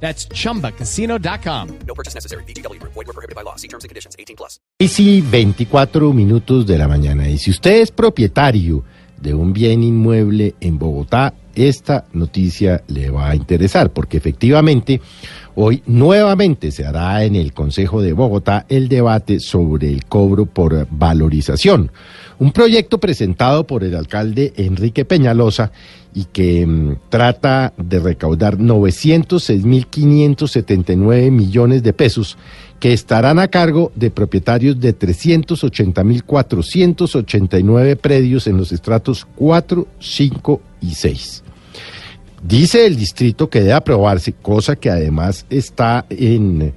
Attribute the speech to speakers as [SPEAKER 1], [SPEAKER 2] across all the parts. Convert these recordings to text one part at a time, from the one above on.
[SPEAKER 1] That's chumbacasino.com.
[SPEAKER 2] No purchase necessary. BGW. Void were prohibited by law. See terms and conditions. 18 plus.
[SPEAKER 3] Y sí, 24 minutos de la mañana. Y si usted es propietario de un bien inmueble en Bogotá, esta noticia le va a interesar, porque efectivamente hoy nuevamente se hará en el Consejo de Bogotá el debate sobre el cobro por valorización. Un proyecto presentado por el alcalde Enrique Peñalosa y que mm, trata de recaudar 906.579 millones de pesos que estarán a cargo de propietarios de 380.489 predios en los estratos 4, 5 y 6. Dice el distrito que debe aprobarse, cosa que además está en,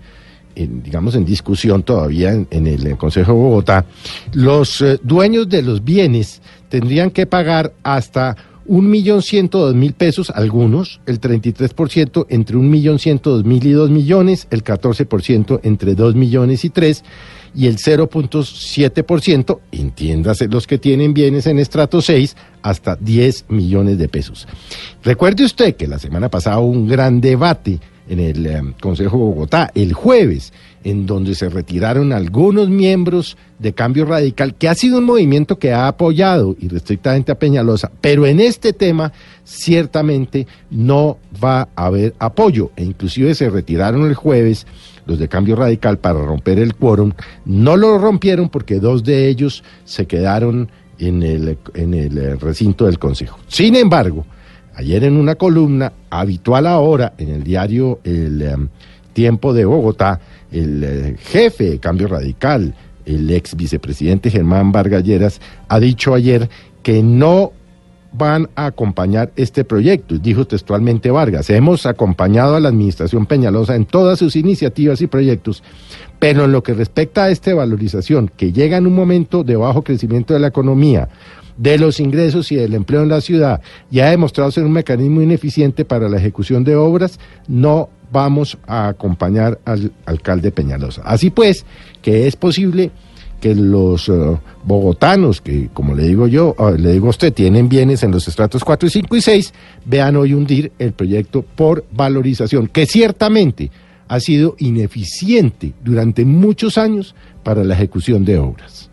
[SPEAKER 3] digamos, en discusión todavía en, en el Consejo de Bogotá. Los eh, dueños de los bienes tendrían que pagar hasta un millón ciento dos mil pesos, algunos, el 33% entre un millón ciento dos mil y dos millones, el 14% entre dos millones y tres, y el 0.7%, entiéndase los que tienen bienes en estrato 6, hasta 10 millones de pesos. Recuerde usted que la semana pasada hubo un gran debate en el eh, Consejo de Bogotá, el jueves, en donde se retiraron algunos miembros de Cambio Radical, que ha sido un movimiento que ha apoyado irrestrictamente a Peñalosa, pero en este tema ciertamente no va a haber apoyo, e inclusive se retiraron el jueves los de Cambio Radical para romper el quórum, no lo rompieron porque dos de ellos se quedaron en el, en el eh, recinto del Consejo. Sin embargo, ayer en una columna habitual ahora en el diario El eh, Tiempo de Bogotá, el eh, jefe de Cambio Radical, el ex vicepresidente Germán Vargalleras, ha dicho ayer que no van a acompañar este proyecto. Dijo textualmente Vargas, hemos acompañado a la administración Peñalosa en todas sus iniciativas y proyectos, pero en lo que respecta a esta valorización, que llega en un momento de bajo crecimiento de la economía, de los ingresos y del empleo en la ciudad, y ha demostrado ser un mecanismo ineficiente para la ejecución de obras, no vamos a acompañar al alcalde Peñalosa. Así pues, que es posible que los uh, bogotanos, que como le digo yo, uh, le digo a usted, tienen bienes en los estratos 4, 5 y 6, vean hoy hundir el proyecto por valorización, que ciertamente ha sido ineficiente durante muchos años para la ejecución de obras.